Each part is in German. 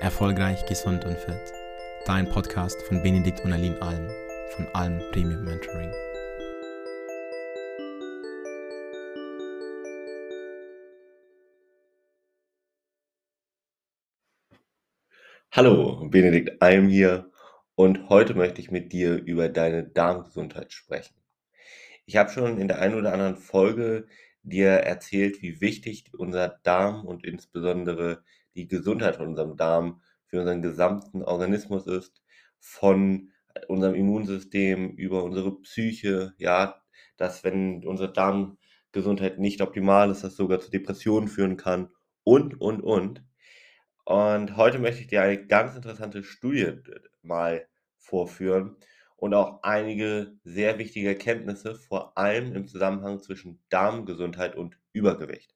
Erfolgreich, gesund und fit. Dein Podcast von Benedikt und Aline Alm von Alm Premium Mentoring. Hallo, Benedikt Alm hier und heute möchte ich mit dir über deine Darmgesundheit sprechen. Ich habe schon in der einen oder anderen Folge dir erzählt, wie wichtig unser Darm und insbesondere die Gesundheit von unserem Darm für unseren gesamten Organismus ist, von unserem Immunsystem über unsere Psyche, ja, dass wenn unsere Darmgesundheit nicht optimal ist, das sogar zu Depressionen führen kann und, und, und. Und heute möchte ich dir eine ganz interessante Studie mal vorführen und auch einige sehr wichtige Erkenntnisse, vor allem im Zusammenhang zwischen Darmgesundheit und Übergewicht.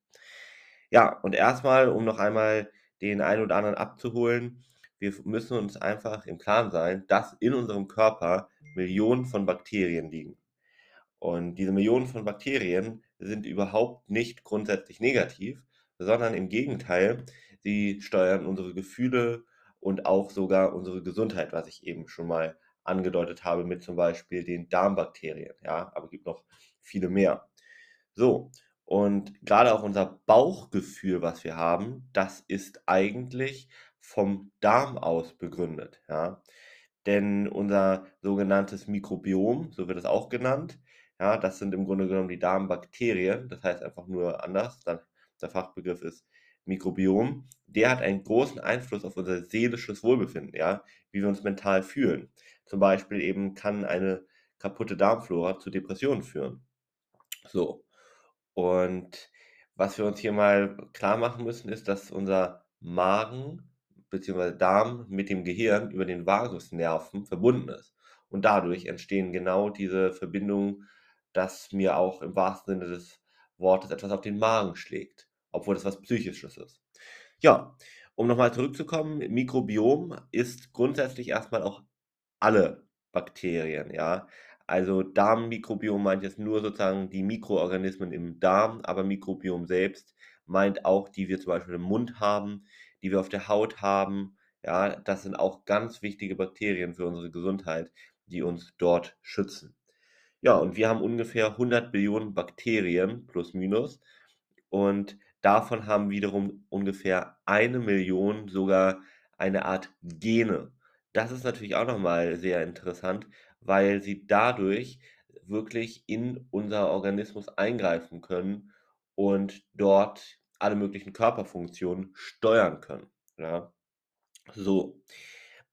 Ja, und erstmal, um noch einmal den einen oder anderen abzuholen. Wir müssen uns einfach im Klaren sein, dass in unserem Körper Millionen von Bakterien liegen. Und diese Millionen von Bakterien sind überhaupt nicht grundsätzlich negativ, sondern im Gegenteil, sie steuern unsere Gefühle und auch sogar unsere Gesundheit, was ich eben schon mal angedeutet habe mit zum Beispiel den Darmbakterien. Ja, aber es gibt noch viele mehr. So, und gerade auch unser Bauchgefühl, was wir haben, das ist eigentlich vom Darm aus begründet, ja. Denn unser sogenanntes Mikrobiom, so wird es auch genannt, ja, das sind im Grunde genommen die Darmbakterien, das heißt einfach nur anders, dann der Fachbegriff ist Mikrobiom, der hat einen großen Einfluss auf unser seelisches Wohlbefinden, ja, wie wir uns mental fühlen. Zum Beispiel eben kann eine kaputte Darmflora zu Depressionen führen. So. Und was wir uns hier mal klar machen müssen, ist, dass unser Magen bzw. Darm mit dem Gehirn über den Vagusnerven verbunden ist. Und dadurch entstehen genau diese Verbindungen, dass mir auch im wahrsten Sinne des Wortes etwas auf den Magen schlägt, obwohl das was Psychisches ist. Ja, um nochmal zurückzukommen, Mikrobiom ist grundsätzlich erstmal auch alle Bakterien, ja. Also Darmmikrobiom meint jetzt nur sozusagen die Mikroorganismen im Darm, aber Mikrobiom selbst meint auch, die wir zum Beispiel im Mund haben, die wir auf der Haut haben. Ja, das sind auch ganz wichtige Bakterien für unsere Gesundheit, die uns dort schützen. Ja, und wir haben ungefähr 100 Billionen Bakterien plus minus und davon haben wiederum ungefähr eine Million sogar eine Art Gene. Das ist natürlich auch nochmal sehr interessant, weil sie dadurch wirklich in unser Organismus eingreifen können und dort alle möglichen Körperfunktionen steuern können. Ja. So.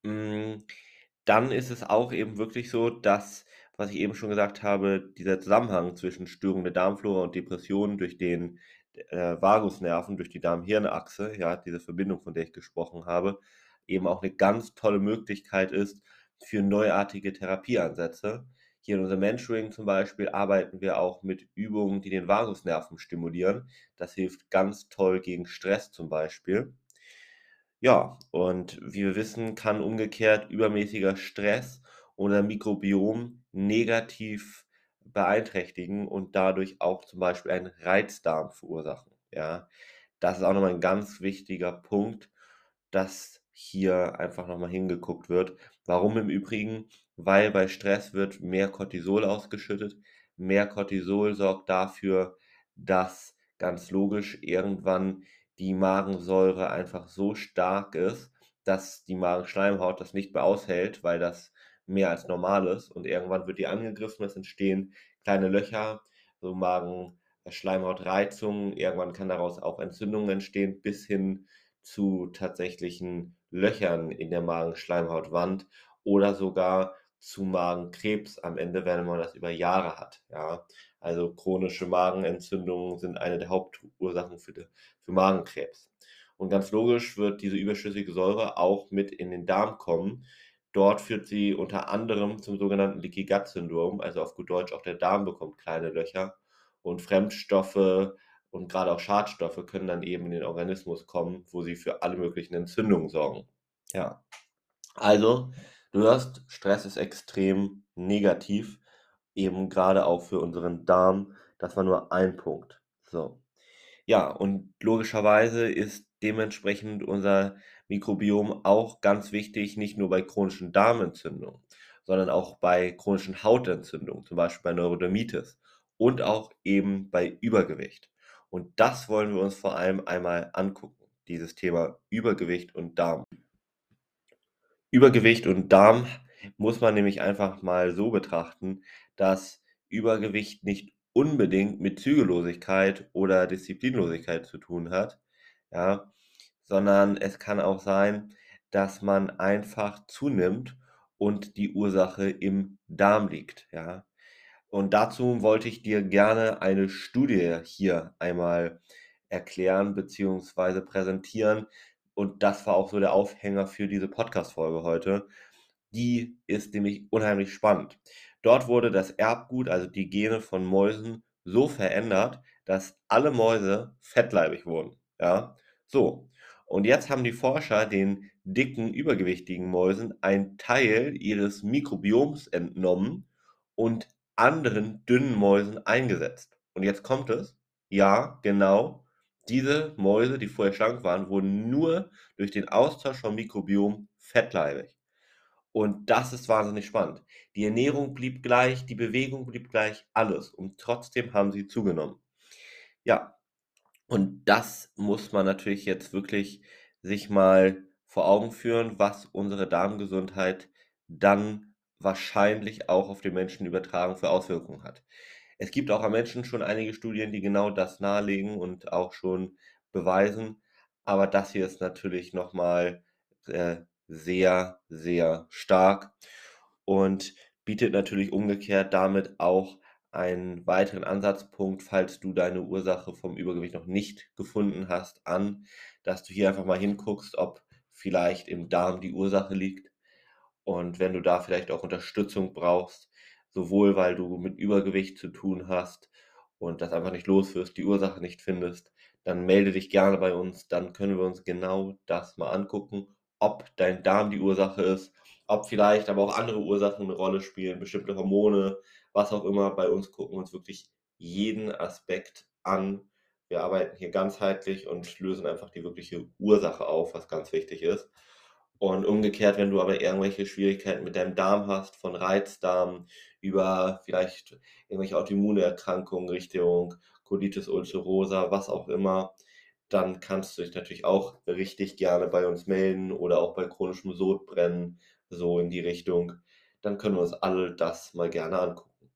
Hm, dann ist es auch eben wirklich so, dass, was ich eben schon gesagt habe, dieser Zusammenhang zwischen Störung der Darmflora und Depressionen durch den äh, Vagusnerven, durch die Darm-Hirn-Achse, ja, diese Verbindung, von der ich gesprochen habe, eben auch eine ganz tolle Möglichkeit ist, für neuartige Therapieansätze. Hier in unserem Mentoring zum Beispiel arbeiten wir auch mit Übungen, die den Vagusnerven stimulieren. Das hilft ganz toll gegen Stress zum Beispiel. Ja, und wie wir wissen, kann umgekehrt übermäßiger Stress unser Mikrobiom negativ beeinträchtigen und dadurch auch zum Beispiel einen Reizdarm verursachen. Ja, das ist auch nochmal ein ganz wichtiger Punkt, dass hier einfach nochmal hingeguckt wird. Warum im Übrigen? Weil bei Stress wird mehr Cortisol ausgeschüttet. Mehr Cortisol sorgt dafür, dass ganz logisch irgendwann die Magensäure einfach so stark ist, dass die Magenschleimhaut das nicht mehr aushält, weil das mehr als normal ist. Und irgendwann wird die angegriffen, es entstehen kleine Löcher, so Magenschleimhautreizungen. Irgendwann kann daraus auch Entzündungen entstehen, bis hin zu tatsächlichen Löchern in der Magenschleimhautwand oder sogar zu Magenkrebs am Ende, wenn man das über Jahre hat. Ja? Also chronische Magenentzündungen sind eine der Hauptursachen für, die, für Magenkrebs. Und ganz logisch wird diese überschüssige Säure auch mit in den Darm kommen. Dort führt sie unter anderem zum sogenannten Leaky Gut Syndrom, also auf gut Deutsch auch der Darm bekommt kleine Löcher und Fremdstoffe und gerade auch Schadstoffe können dann eben in den Organismus kommen, wo sie für alle möglichen Entzündungen sorgen. Ja. Also, du hörst, Stress ist extrem negativ, eben gerade auch für unseren Darm. Das war nur ein Punkt. So. Ja, und logischerweise ist dementsprechend unser Mikrobiom auch ganz wichtig, nicht nur bei chronischen Darmentzündungen, sondern auch bei chronischen Hautentzündungen, zum Beispiel bei Neurodermitis und auch eben bei Übergewicht. Und das wollen wir uns vor allem einmal angucken, dieses Thema Übergewicht und Darm. Übergewicht und Darm muss man nämlich einfach mal so betrachten, dass Übergewicht nicht unbedingt mit Zügellosigkeit oder Disziplinlosigkeit zu tun hat, ja, sondern es kann auch sein, dass man einfach zunimmt und die Ursache im Darm liegt, ja. Und dazu wollte ich dir gerne eine Studie hier einmal erklären bzw. präsentieren. Und das war auch so der Aufhänger für diese Podcast-Folge heute. Die ist nämlich unheimlich spannend. Dort wurde das Erbgut, also die Gene von Mäusen, so verändert, dass alle Mäuse fettleibig wurden. Ja, so. Und jetzt haben die Forscher den dicken, übergewichtigen Mäusen einen Teil ihres Mikrobioms entnommen und anderen dünnen Mäusen eingesetzt. Und jetzt kommt es. Ja, genau. Diese Mäuse, die vorher schlank waren, wurden nur durch den Austausch vom Mikrobiom fettleibig. Und das ist wahnsinnig spannend. Die Ernährung blieb gleich, die Bewegung blieb gleich, alles. Und trotzdem haben sie zugenommen. Ja, und das muss man natürlich jetzt wirklich sich mal vor Augen führen, was unsere Darmgesundheit dann wahrscheinlich auch auf den Menschen übertragen für Auswirkungen hat. Es gibt auch am Menschen schon einige Studien, die genau das nahelegen und auch schon beweisen. Aber das hier ist natürlich nochmal äh, sehr, sehr stark und bietet natürlich umgekehrt damit auch einen weiteren Ansatzpunkt, falls du deine Ursache vom Übergewicht noch nicht gefunden hast, an, dass du hier einfach mal hinguckst, ob vielleicht im Darm die Ursache liegt. Und wenn du da vielleicht auch Unterstützung brauchst, sowohl weil du mit Übergewicht zu tun hast und das einfach nicht los wirst, die Ursache nicht findest, dann melde dich gerne bei uns, dann können wir uns genau das mal angucken, ob dein Darm die Ursache ist, ob vielleicht aber auch andere Ursachen eine Rolle spielen, bestimmte Hormone, was auch immer. Bei uns gucken wir uns wirklich jeden Aspekt an. Wir arbeiten hier ganzheitlich und lösen einfach die wirkliche Ursache auf, was ganz wichtig ist. Und umgekehrt, wenn du aber irgendwelche Schwierigkeiten mit deinem Darm hast, von Reizdarm über vielleicht irgendwelche Autoimmunerkrankungen Richtung Colitis ulcerosa, was auch immer, dann kannst du dich natürlich auch richtig gerne bei uns melden oder auch bei chronischem Sodbrennen, so in die Richtung. Dann können wir uns all das mal gerne angucken.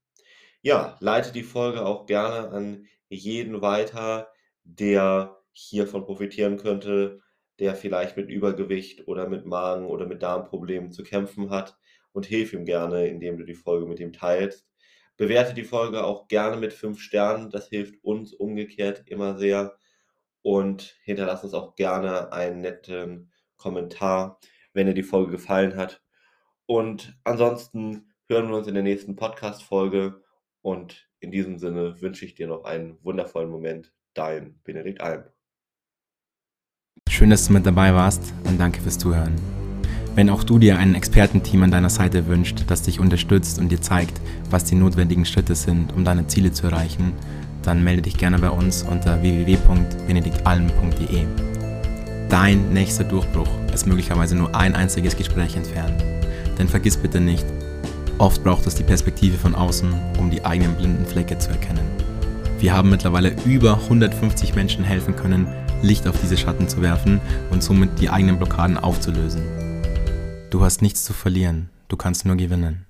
Ja, leite die Folge auch gerne an jeden weiter, der hiervon profitieren könnte, der vielleicht mit Übergewicht oder mit Magen oder mit Darmproblemen zu kämpfen hat und hilf ihm gerne, indem du die Folge mit ihm teilst. Bewerte die Folge auch gerne mit fünf Sternen, das hilft uns umgekehrt immer sehr und hinterlass uns auch gerne einen netten Kommentar, wenn dir die Folge gefallen hat. Und ansonsten hören wir uns in der nächsten Podcast-Folge und in diesem Sinne wünsche ich dir noch einen wundervollen Moment. Dein Benedikt Alm. Schön, dass du mit dabei warst und danke fürs Zuhören. Wenn auch du dir ein Expertenteam an deiner Seite wünscht, das dich unterstützt und dir zeigt, was die notwendigen Schritte sind, um deine Ziele zu erreichen, dann melde dich gerne bei uns unter www.benediktalm.de. Dein nächster Durchbruch ist möglicherweise nur ein einziges Gespräch entfernt. Denn vergiss bitte nicht, Oft braucht es die Perspektive von außen, um die eigenen blinden Flecke zu erkennen. Wir haben mittlerweile über 150 Menschen helfen können, Licht auf diese Schatten zu werfen und somit die eigenen Blockaden aufzulösen. Du hast nichts zu verlieren, du kannst nur gewinnen.